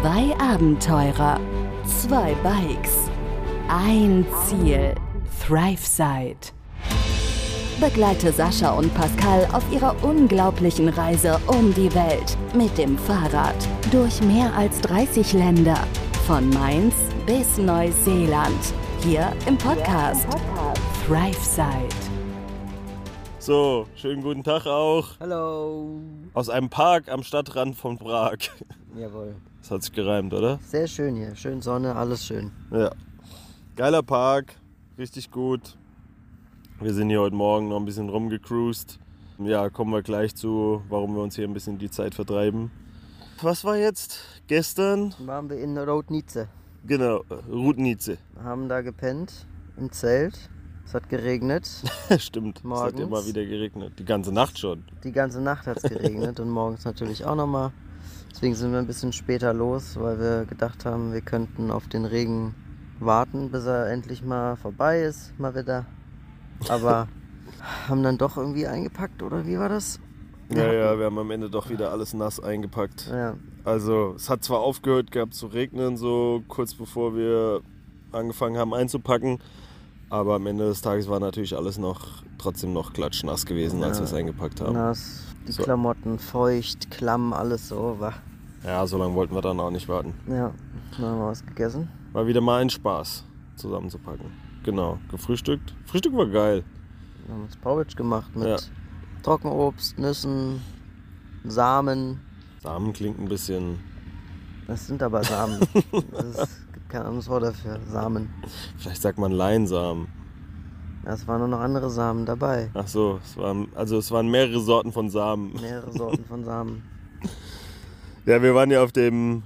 Zwei Abenteurer, zwei Bikes, ein Ziel, ThriveSide. Begleite Sascha und Pascal auf ihrer unglaublichen Reise um die Welt mit dem Fahrrad durch mehr als 30 Länder, von Mainz bis Neuseeland, hier im Podcast ThriveSide. So, schönen guten Tag auch. Hallo. Aus einem Park am Stadtrand von Prag. Jawohl. Das hat sich gereimt, oder? Sehr schön hier. Schön Sonne, alles schön. Ja. Geiler Park, richtig gut. Wir sind hier heute Morgen noch ein bisschen rumgecruised. Ja, kommen wir gleich zu, warum wir uns hier ein bisschen die Zeit vertreiben. Was war jetzt? Gestern? Waren wir in Rodnice. Genau, Rudnice. Haben da gepennt im Zelt. Es hat geregnet. Stimmt, es hat Morgens. immer wieder geregnet. Die ganze Nacht schon. Die ganze Nacht hat es geregnet und morgens natürlich auch nochmal. Deswegen sind wir ein bisschen später los, weil wir gedacht haben, wir könnten auf den Regen warten, bis er endlich mal vorbei ist, mal wieder. Aber haben dann doch irgendwie eingepackt, oder wie war das? Ja, ja, wir haben am Ende doch wieder alles nass eingepackt. Ja, Also es hat zwar aufgehört gehabt zu regnen, so kurz bevor wir angefangen haben einzupacken, aber am Ende des Tages war natürlich alles noch trotzdem noch klatschnass gewesen, als Ja. wir es eingepackt haben. nass, die So. Klamotten feucht, klamm, alles so. War. Ja, so lange wollten wir dann auch nicht warten. Ja, dann haben wir was gegessen. War wieder mal ein Spaß, zusammenzupacken. Genau, gefrühstückt. Frühstück war geil. Wir haben uns Porridge gemacht mit Ja. Trockenobst, Nüssen, Samen. Samen klingt ein bisschen, Das sind aber Samen. Es gibt kein anderes Wort dafür. Samen. vielleicht sagt man Leinsamen. Ja, Es waren nur noch andere Samen dabei. Ach so, es waren, also es waren mehrere Sorten von Samen. Mehrere Sorten von Samen. Ja, wir waren ja auf dem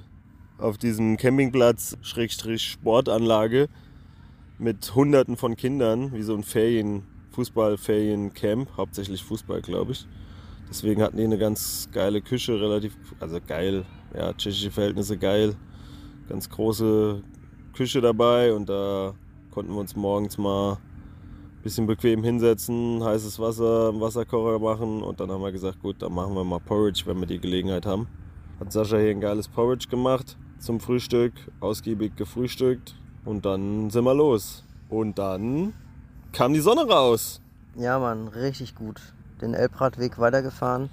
auf diesem Campingplatz Schrägstrich Sportanlage mit hunderten von Kindern, wie so ein Ferien Fußball-Feriencamp, hauptsächlich Fußball, glaube ich. Deswegen hatten die eine ganz geile Küche, relativ also geil, ja, tschechische Verhältnisse geil. Ganz große Küche dabei und da konnten wir uns morgens mal bisschen bequem hinsetzen, heißes Wasser, im Wasserkocher machen und dann haben wir gesagt, gut, dann machen wir mal Porridge, wenn wir die Gelegenheit haben. Hat Sascha hier ein geiles Porridge gemacht zum Frühstück, ausgiebig gefrühstückt und dann sind wir los. Und dann kam die Sonne raus. Ja, Mann, richtig gut. Den Elbradweg weitergefahren.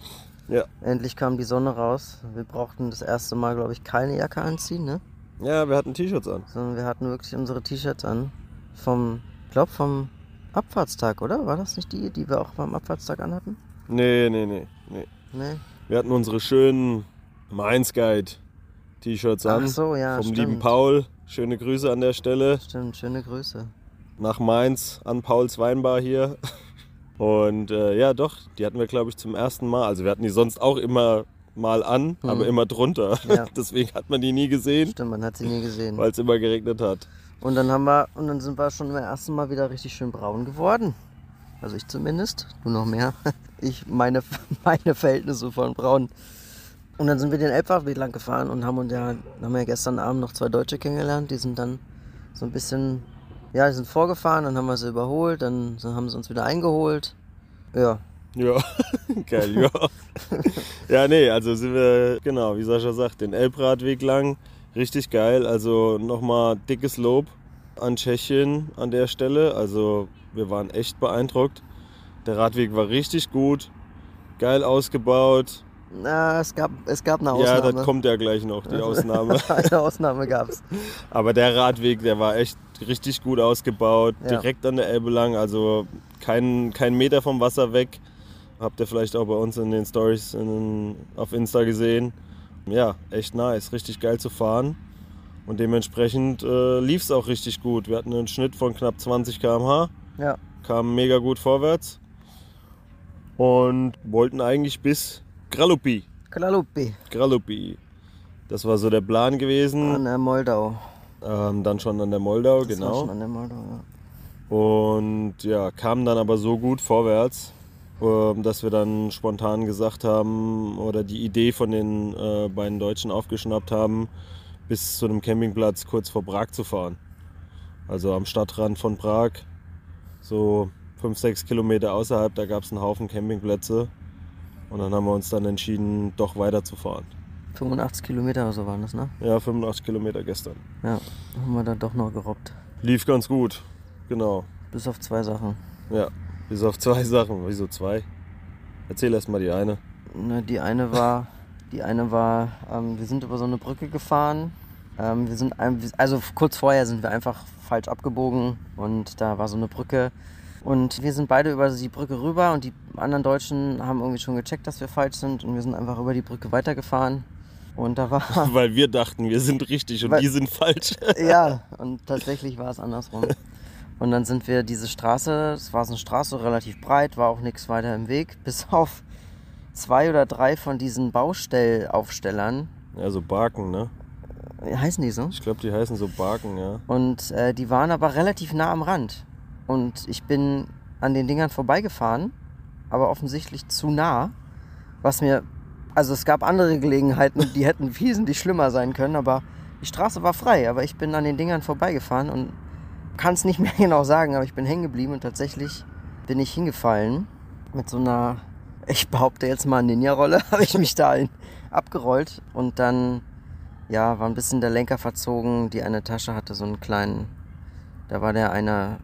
Ja. Endlich kam die Sonne raus. Wir brauchten das erste Mal, glaube ich, keine Jacke anziehen, ne? Ja, wir hatten T-Shirts an. Sondern wir hatten wirklich unsere T-Shirts an. Vom, ich glaube, vom Abfahrtstag, oder? War das nicht die, die wir auch beim Abfahrtstag anhatten? Nee, nee, nee, nee. Nee. Wir hatten unsere schönen Mainz Guide T-Shirts an. Ach so, ja, Vom stimmt. lieben Paul. Schöne Grüße an der Stelle. Stimmt, schöne Grüße. nach Mainz an Pauls Weinbar hier. Und äh, ja, doch, die hatten wir, glaube ich, zum ersten Mal. Also wir hatten die sonst auch immer mal an, aber immer drunter. Ja. Deswegen hat man die nie gesehen, Stimmt, man hat sie nie gesehen. weil es immer geregnet hat. Und dann haben wir, und dann sind wir schon beim ersten Mal wieder richtig schön braun geworden. Also ich zumindest, du noch mehr. Ich meine, meine Verhältnisse von braun. Und dann sind wir den Elbweg lang gefahren und haben uns ja, haben ja gestern Abend noch zwei Deutsche kennengelernt. Die sind dann so ein bisschen, ja, die sind vorgefahren, dann haben wir sie überholt, dann haben sie uns wieder eingeholt. Ja, Ja, geil, ja. ja, nee, also sind wir, genau, wie Sascha sagt, den Elbradweg lang. Richtig geil. Also nochmal dickes Lob an Tschechien an der Stelle. Also wir waren echt beeindruckt. Der Radweg war richtig gut, geil ausgebaut. na, es gab, es gab eine Ja, Ausnahme. das kommt ja gleich noch, die Ausnahme. eine Ausnahme gab's. Aber der Radweg, der war echt richtig gut ausgebaut, Ja. direkt an der Elbe lang, also kein, kein Meter vom Wasser weg. Habt ihr vielleicht auch bei uns in den Stories auf Insta gesehen. Ja, echt nice, richtig geil zu fahren. Und dementsprechend äh, lief es auch richtig gut. Wir hatten einen Schnitt von knapp 20 km/h, Ja, kamen mega gut vorwärts und wollten eigentlich bis Gralupi. Klalupi Gralupi. Das war so der Plan gewesen. an der Moldau. Ähm, dann schon an der Moldau, Das war genau. schon an der Moldau, ja. Und ja, kamen dann aber so gut vorwärts, dass wir dann spontan gesagt haben oder die Idee von den äh, beiden Deutschen aufgeschnappt haben, bis zu einem Campingplatz kurz vor Prag zu fahren. Also am Stadtrand von Prag, so 5, 6 Kilometer außerhalb, da gab es einen Haufen Campingplätze. Und dann haben wir uns dann entschieden, doch weiterzufahren. 85 Kilometer oder so waren das, ne? Ja, 85 Kilometer gestern. Ja, haben wir dann doch noch gerobbt. Lief ganz gut, genau. Bis auf zwei Sachen. Ja, bis auf zwei Sachen. Wieso zwei? Erzähl erst mal die eine. Ne, die eine war, die eine war, ähm, wir sind über so eine Brücke gefahren. Ähm, wir sind, also kurz vorher sind wir einfach falsch abgebogen und da war so eine Brücke. Und wir sind beide über die Brücke rüber und die anderen Deutschen haben irgendwie schon gecheckt, dass wir falsch sind und wir sind einfach über die Brücke weitergefahren. Und da war, Weil wir dachten, wir sind richtig und Weil- die sind falsch. ja, und tatsächlich war es andersrum. Und dann sind wir diese Straße, es war so eine Straße relativ breit, war auch nichts weiter im Weg, bis auf zwei oder drei von diesen Baustellaufstellern. Ja, so Barken, ne? Heißen die so? Ich glaube, die heißen so Barken, ja. Und äh, die waren aber relativ nah am Rand. Und ich bin an den Dingern vorbeigefahren, aber offensichtlich zu nah. Was mir. Also es gab andere Gelegenheiten, die hätten wesentlich schlimmer sein können, aber die Straße war frei. Aber ich bin an den Dingern vorbeigefahren und kann es nicht mehr genau sagen, aber ich bin hängen geblieben und tatsächlich bin ich hingefallen mit so einer, ich behaupte jetzt mal Ninja-Rolle, habe ich mich da abgerollt und dann ja, war ein bisschen der Lenker verzogen. Die eine Tasche hatte so einen kleinen, da war der eine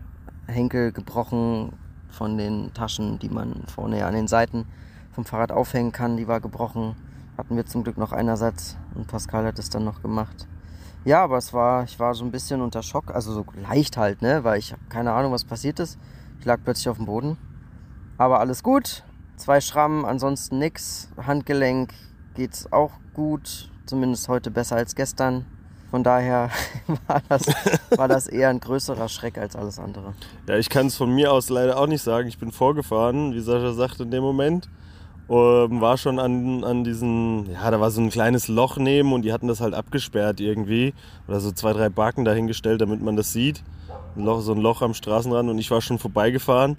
Henkel gebrochen von den Taschen, die man vorne an den Seiten vom Fahrrad aufhängen kann. Die war gebrochen. Hatten wir zum Glück noch einen Ersatz und Pascal hat es dann noch gemacht. Ja, aber es war, ich war so ein bisschen unter Schock, also so leicht halt, ne, weil ich habe keine Ahnung, was passiert ist. Ich lag plötzlich auf dem Boden. Aber alles gut. Zwei Schrammen, ansonsten nix. Handgelenk geht's auch gut. Zumindest heute besser als gestern. Von daher war das, war das eher ein größerer Schreck als alles andere. Ja, ich kann es von mir aus leider auch nicht sagen. Ich bin vorgefahren, wie Sascha sagte in dem Moment. Ähm, war schon an, an diesen, ja, da war so ein kleines Loch neben und die hatten das halt abgesperrt irgendwie. Oder so zwei, drei Baken dahingestellt, damit man das sieht. Ein Loch, so ein Loch am Straßenrand und ich war schon vorbeigefahren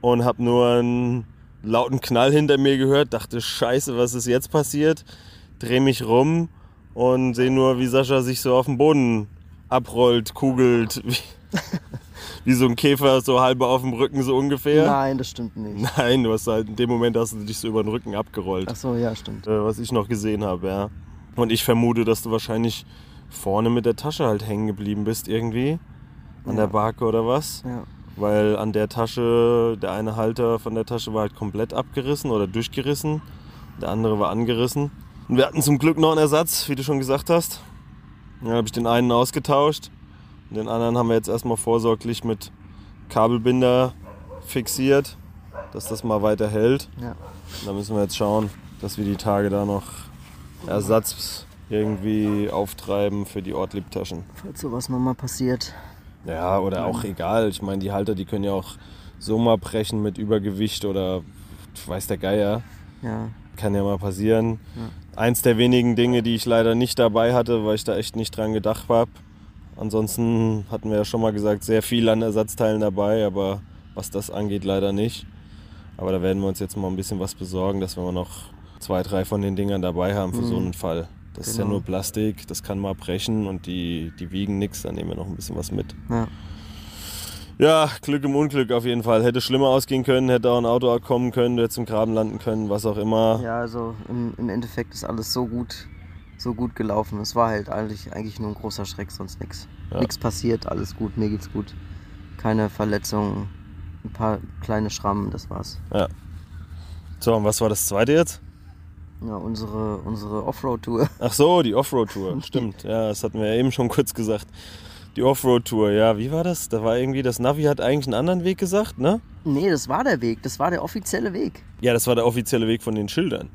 und habe nur einen lauten Knall hinter mir gehört. Dachte, scheiße, was ist jetzt passiert? Dreh mich rum und sehe nur, wie Sascha sich so auf dem Boden abrollt, kugelt. Wie, so ein Käfer, so halbe auf dem Rücken, so ungefähr. Nein, das stimmt nicht. Nein, du hast halt in dem Moment hast du dich so über den Rücken abgerollt, Ach so, ja, stimmt. äh, was ich noch gesehen habe, ja. Und ich vermute, dass du wahrscheinlich vorne mit der Tasche halt hängen geblieben bist irgendwie. An Ja. der Barke oder was. Ja. Weil an der Tasche, der eine Halter von der Tasche war halt komplett abgerissen oder durchgerissen. Der andere war angerissen. Und wir hatten zum Glück noch einen Ersatz, wie du schon gesagt hast. Dann habe ich den einen ausgetauscht. Den anderen haben wir jetzt erstmal vorsorglich mit Kabelbinder fixiert, dass das mal weiter hält. Ja. Da müssen wir jetzt schauen, dass wir die Tage da noch Ersatz irgendwie auftreiben für die Ortliebtaschen. Falls sowas nochmal passiert. Ja, oder auch egal. Ich meine, die Halter, die können ja auch so mal brechen mit Übergewicht oder weiß der Geier. Ja. Kann ja mal passieren. Eins der wenigen Dinge, die ich leider nicht dabei hatte, weil ich da echt nicht dran gedacht habe. Ansonsten hatten wir ja schon mal gesagt, sehr viel an Ersatzteilen dabei, aber was das angeht, leider nicht. Aber da werden wir uns jetzt mal ein bisschen was besorgen, dass wir noch zwei, drei von den Dingern dabei haben für so einen Fall. Das ist ja Genau. nur Plastik, das kann mal brechen und die, die wiegen nichts, dann nehmen wir noch ein bisschen was mit. Ja. Ja, Glück im Unglück auf jeden Fall. Hätte schlimmer ausgehen können, hätte auch ein Auto kommen können, hätte zum Graben landen können, was auch immer. Ja, also im, im Endeffekt ist alles so gut, so gut gelaufen. Es war halt eigentlich, eigentlich nur ein großer Schreck, sonst nichts. Ja. Nichts passiert, alles gut, mir geht's gut. Keine Verletzungen, ein paar kleine Schrammen, das war's. So, und was war das zweite jetzt? Ja, unsere, unsere Offroad-Tour. Ach so, die Offroad-Tour. Stimmt, ja, das hatten wir ja eben schon kurz gesagt. Die Offroad-Tour, ja, wie war das? Da war irgendwie, das Navi hat eigentlich einen anderen Weg gesagt, ne? Nee, das war der Weg, das war der offizielle Weg. Ja, das war der offizielle Weg von den Schildern.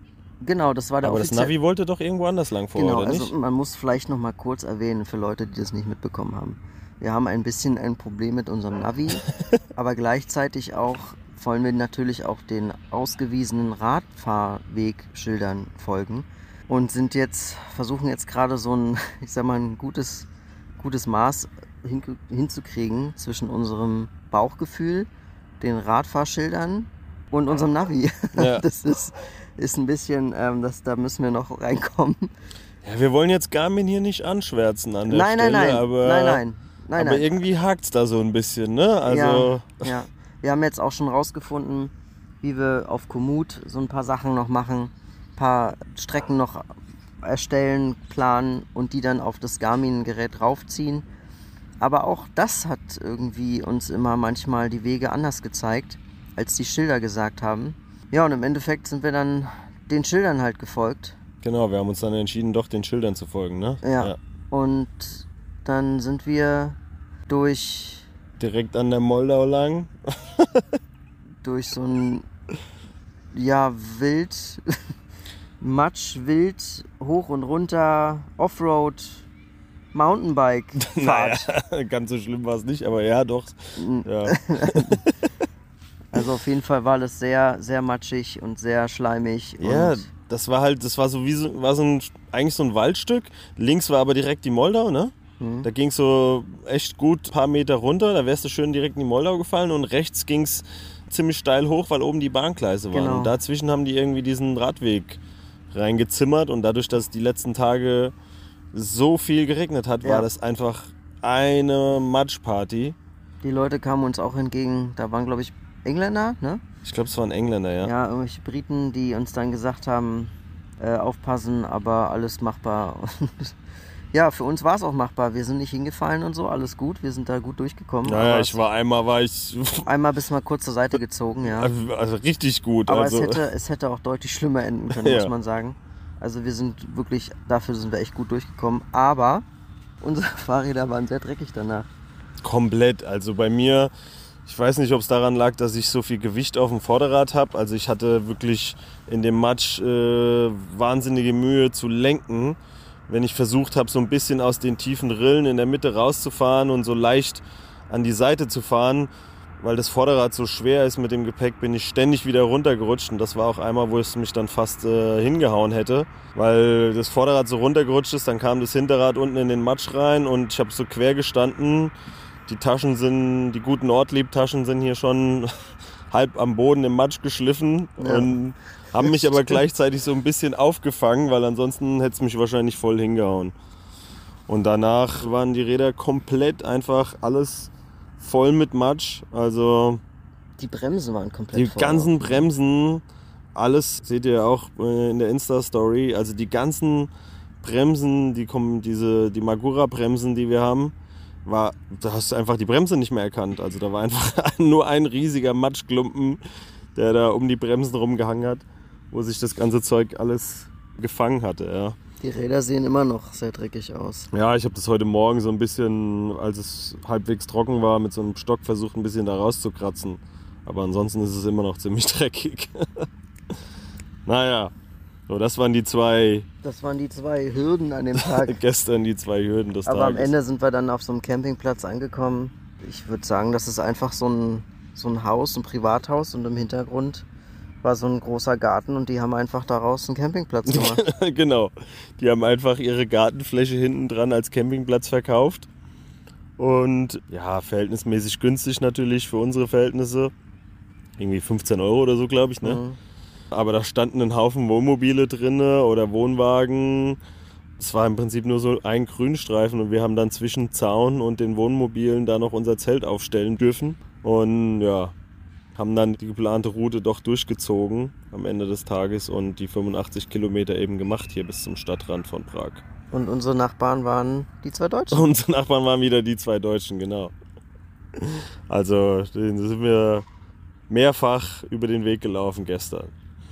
Genau, das war der Aber das Navi wollte doch irgendwo anders lang vor, Genau, oder also nicht? man muss vielleicht noch mal kurz erwähnen für Leute, die das nicht mitbekommen haben. Wir haben ein bisschen ein Problem mit unserem Navi, aber gleichzeitig auch wollen wir natürlich auch den ausgewiesenen Radfahrwegschildern folgen und sind jetzt versuchen jetzt gerade so ein, ich sag mal, ein gutes gutes Maß hin, hinzukriegen zwischen unserem Bauchgefühl, den Radfahrschildern und unserem Navi. Ja. Das ist ist ein bisschen, ähm, das, da müssen wir noch reinkommen. Ja, wir wollen jetzt Garmin hier nicht anschwärzen an der Nein, nein, Stelle, nein. aber, nein, nein. Nein, aber nein. irgendwie hakt's da so ein bisschen, ne? Also, ja, ja. Wir haben jetzt auch schon rausgefunden, wie wir auf Komoot so ein paar Sachen noch machen, ein paar Strecken noch erstellen, planen und die dann auf das Garmin-Gerät raufziehen. Aber auch das hat irgendwie uns immer manchmal die Wege anders gezeigt, als die Schilder gesagt haben. Ja, und im Endeffekt sind wir dann den Schildern halt gefolgt. Genau, wir haben uns dann entschieden, doch den Schildern zu folgen, ne? Ja. Und dann sind wir durch, Direkt an der Moldau lang. durch so ein, ja, wild, Matsch, wild, hoch und runter, Offroad, Mountainbike-Fahrt. Naja, ganz so schlimm war es nicht, aber ja, doch. Ja. Also auf jeden Fall war alles sehr, sehr matschig und sehr schleimig. ja, das war halt, das war so wie so, war so ein, eigentlich so ein Waldstück. Links war aber direkt die Moldau, ne? Mhm. Da ging es so echt gut ein paar Meter runter, da wärst du schön direkt in die Moldau gefallen und rechts ging es ziemlich steil hoch, weil oben die Bahngleise waren. Genau. Und dazwischen haben die irgendwie diesen Radweg reingezimmert und dadurch, dass die letzten Tage so viel geregnet hat, Ja. war das einfach eine Matschparty. die Leute kamen uns auch entgegen. Da waren, glaube ich, Engländer, ne? Ich glaube, es waren Engländer, ja. Ja, irgendwelche Briten, die uns dann gesagt haben, äh, aufpassen, aber alles machbar. Und ja, für uns war es auch machbar. Wir sind nicht hingefallen und so, alles gut. Wir sind da gut durchgekommen. Naja, ich war einmal war ich einmal bis mal kurz zur Seite gezogen, ja. also richtig gut. Aber also, es, hätte, es hätte auch deutlich schlimmer enden können, Ja. muss man sagen. Also wir sind wirklich, dafür sind wir echt gut durchgekommen. Aber unsere Fahrräder waren sehr dreckig danach. Komplett. Also bei mir, ich weiß nicht, ob es daran lag, dass ich so viel Gewicht auf dem Vorderrad habe. Also ich hatte wirklich in dem Matsch äh, wahnsinnige Mühe zu lenken. Wenn ich versucht habe, so ein bisschen aus den tiefen Rillen in der Mitte rauszufahren und so leicht an die Seite zu fahren, weil das Vorderrad so schwer ist mit dem Gepäck, bin ich ständig wieder runtergerutscht. Und das war auch einmal, wo es mich dann fast äh, hingehauen hätte, weil das Vorderrad so runtergerutscht ist. Dann kam das Hinterrad unten in den Matsch rein und ich habe so quer gestanden. Die Taschen sind, die guten Ortlieb-Taschen sind hier schon halb am Boden im Matsch geschliffen Ja. und haben mich aber gleichzeitig so ein bisschen aufgefangen, weil ansonsten hätte es mich wahrscheinlich voll hingehauen. Und danach waren die Räder komplett einfach alles voll mit Matsch. Also Die Bremsen waren komplett die voll. ganzen Bremsen, alles seht ihr auch äh, in der Insta-Story. Also die ganzen Bremsen, die kommen, diese, die Magura-Bremsen, die wir haben, war, da hast du einfach die Bremse nicht mehr erkannt. Also da war einfach nur ein riesiger Matschklumpen, der da um die Bremsen rumgehangen hat, wo sich das ganze Zeug alles gefangen hatte. Ja. Die Räder sehen immer noch sehr dreckig aus. Ja, ich habe das heute Morgen so ein bisschen, als es halbwegs trocken war, mit so einem Stock versucht, ein bisschen da rauszukratzen. Aber ansonsten ist es immer noch ziemlich dreckig. naja, so, das waren die zwei, Das waren die zwei Hürden an dem Tag. gestern die zwei Hürden des Aber am Tages. Ende sind wir dann auf so einem Campingplatz angekommen. Ich würde sagen, das ist einfach so ein, so ein Haus, ein Privathaus und im Hintergrund war so ein großer Garten und die haben einfach daraus einen Campingplatz gemacht. genau. Die haben einfach ihre Gartenfläche hinten dran als Campingplatz verkauft. Und ja, verhältnismäßig günstig natürlich für unsere Verhältnisse. Irgendwie 15 Euro oder so, glaube ich, ne? Mhm. Aber da standen ein Haufen Wohnmobile drinne oder Wohnwagen. Es war im Prinzip nur so ein Grünstreifen und wir haben dann zwischen Zaun und den Wohnmobilen da noch unser Zelt aufstellen dürfen. Und ja, haben dann die geplante Route doch durchgezogen am Ende des Tages und die 85 Kilometer eben gemacht hier bis zum Stadtrand von Prag. Und unsere Nachbarn waren die zwei Deutschen. Unsere Nachbarn waren wieder die zwei Deutschen, genau. Also, sind wir mehrfach über den Weg gelaufen gestern.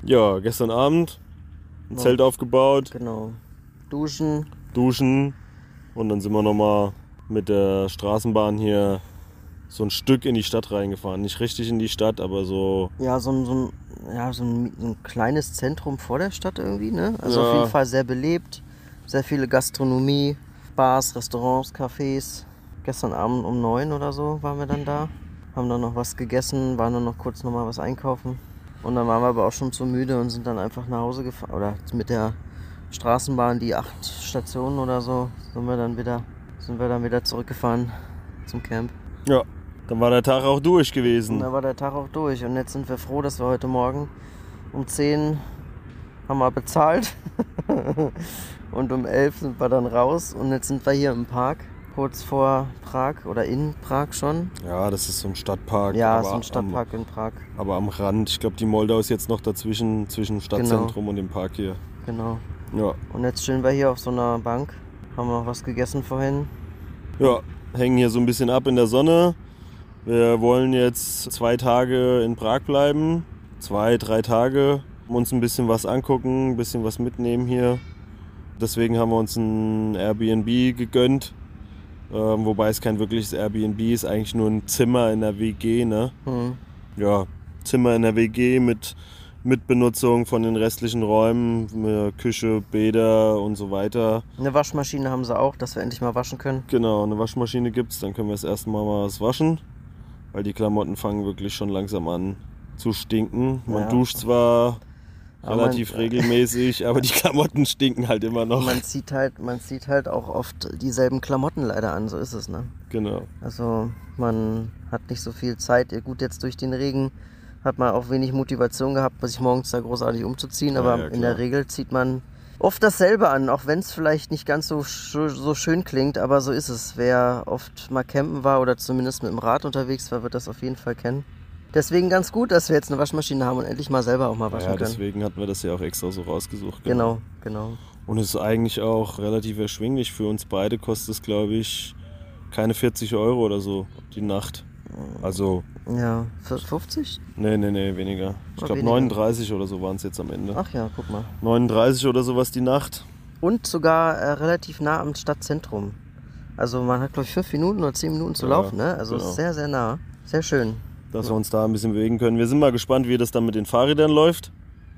Ja, gestern Abend ein Ja. Zelt aufgebaut, Genau. Duschen. duschen und dann sind wir nochmal mit der Straßenbahn hier so ein Stück in die Stadt reingefahren. Nicht richtig in die Stadt, aber so. Ja, so ein, so, ein, ja, so, ein, so ein kleines Zentrum vor der Stadt irgendwie, ne? Also Ja. auf jeden Fall sehr belebt. Sehr viele Gastronomie, Bars, Restaurants, Cafés. Gestern Abend um neun oder so waren wir dann da. Haben dann noch was gegessen, waren dann noch kurz nochmal was einkaufen. Und dann waren wir aber auch schon zu müde und sind dann einfach nach Hause gefahren. Oder mit der Straßenbahn, die acht Stationen oder so, sind wir dann wieder, sind wir dann wieder zurückgefahren zum Camp. Ja, dann war der Tag auch durch Und gewesen. da war der Tag auch durch. Und jetzt sind wir froh, dass wir heute Morgen um 10 haben wir bezahlt. und um 11 sind wir dann raus. Und jetzt sind wir hier im Park, kurz vor Prag oder in Prag schon. Ja, das ist so ein Stadtpark. ja, so ein am- Stadtpark in Prag. aber am Rand. Ich glaube, die Moldau ist jetzt noch dazwischen, zwischen Stadtzentrum und dem Park hier. Genau. Ja. Und jetzt chillen wir hier auf so einer Bank. Haben noch was gegessen vorhin. Ja, hängen hier so ein bisschen ab in der Sonne. Wir wollen jetzt zwei Tage in Prag bleiben. Zwei, drei Tage. Uns ein bisschen was angucken, ein bisschen was mitnehmen hier. Deswegen haben wir uns ein Airbnb gegönnt. Ähm, wobei es kein wirkliches Airbnb ist, eigentlich nur ein Zimmer in der WG. Ne? Hm. Ja, Zimmer in der WG mit Mitbenutzung von den restlichen Räumen, mit Küche, Bäder und so weiter. Eine Waschmaschine haben sie auch, dass wir endlich mal waschen können. Genau, eine Waschmaschine gibt's, dann können wir das erste Mal mal was waschen, weil die Klamotten fangen wirklich schon langsam an zu stinken. Man Ja. duscht zwar relativ man- regelmäßig, aber die Klamotten stinken halt immer noch. Man zieht halt, man zieht halt auch oft dieselben Klamotten leider an, so ist es, ne? Genau. Also man hat nicht so viel Zeit. Gut, jetzt durch den Regen hat man auch wenig Motivation gehabt, sich morgens da großartig umzuziehen, aber ja, in der. Regel zieht man oft dasselbe an, auch wenn es vielleicht nicht ganz so, sch- so schön klingt, aber so ist es. Wer oft mal campen war oder zumindest mit dem Rad unterwegs war, wird das auf jeden Fall kennen. Deswegen ganz gut, dass wir jetzt eine Waschmaschine haben und endlich mal selber auch mal waschen Ja, können. deswegen hatten wir das ja auch extra so rausgesucht. Genau, genau. Und es ist eigentlich auch relativ erschwinglich für uns beide, kostet es glaube ich keine 40 Euro oder so die Nacht. Also, Ja, für 50? nee, nee, nee, weniger. Ich glaube weniger. 39 oder so waren es jetzt am Ende. Ach ja, guck mal. 39 oder sowas die Nacht. Und sogar äh, relativ nah am Stadtzentrum. Also man hat, glaube ich, fünf Minuten oder zehn Minuten zu Ja, laufen, ne? Also genau. sehr, sehr nah. Sehr schön. Dass wir uns da ein bisschen bewegen können. Wir sind mal gespannt, wie das dann mit den Fahrrädern läuft.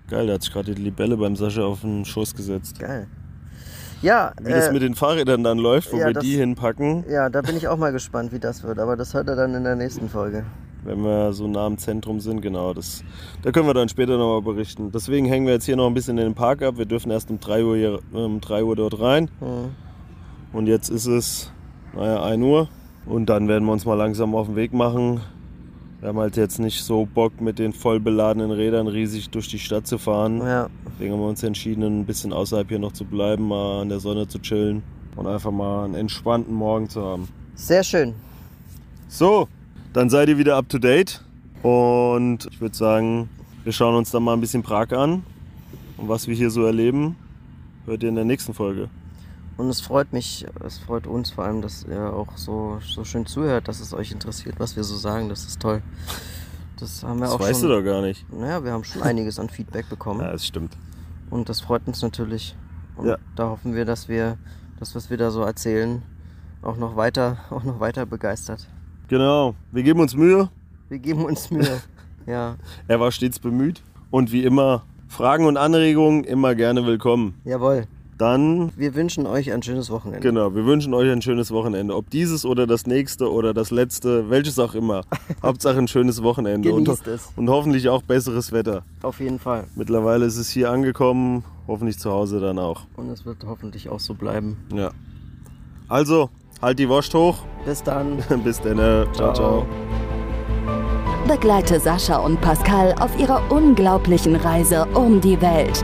Geil, da hat sich gerade die Libelle beim Sascha auf den Schoß gesetzt. Geil. Ja, Wie das äh, mit den Fahrrädern dann läuft, wo ja, wir das- die hinpacken, ja, da bin ich auch mal gespannt, wie das wird. Aber das hört er dann in der nächsten Folge. wenn wir so nah am Zentrum sind. Genau, das, da können wir dann später nochmal berichten. Deswegen hängen wir jetzt hier noch ein bisschen in den Park ab. Wir dürfen erst um 3 Uhr, hier, um 3 Uhr dort rein. Hm. Und jetzt ist es, naja, 1 Uhr. Und dann werden wir uns mal langsam auf den Weg machen. Wir haben halt jetzt nicht so Bock, mit den voll beladenen Rädern riesig durch die Stadt zu fahren. Ja, Deswegen haben wir uns entschieden, ein bisschen außerhalb hier noch zu bleiben, mal an der Sonne zu chillen und einfach mal einen entspannten Morgen zu haben. sehr schön. So, dann seid ihr wieder up to date. Und ich würde sagen, wir schauen uns dann mal ein bisschen Prag an. Und was wir hier so erleben, hört ihr in der nächsten Folge. Und es freut mich, es freut uns vor allem, dass ihr auch so, so schön zuhört, dass es euch interessiert, was wir so sagen. Das ist toll. Das haben wir Das auch weißt schon. du doch gar nicht. Naja, wir haben schon einiges an Feedback bekommen. Ja, das stimmt. Und das freut uns natürlich. Und Ja. da hoffen wir, dass wir das, was wir da so erzählen, auch noch weiter, auch noch weiter begeistert. Genau, wir geben uns Mühe. Wir geben uns Mühe. ja, Er war stets bemüht. Und wie immer, Fragen und Anregungen immer gerne willkommen. jawohl. Dann Wir wünschen euch ein schönes Wochenende. Genau, wir wünschen euch ein schönes Wochenende. Ob dieses oder das nächste oder das letzte, welches auch immer. Hauptsache ein schönes Wochenende und, Genießt es. und hoffentlich auch besseres Wetter. Auf jeden Fall. Mittlerweile ist es hier angekommen, hoffentlich zu Hause dann auch. Und es wird hoffentlich auch so bleiben. Ja. Also, halt die Wurst hoch. Bis dann. Bis dann. äh, Ciao. ciao. Begleite Sascha und Pascal auf ihrer unglaublichen Reise um die Welt.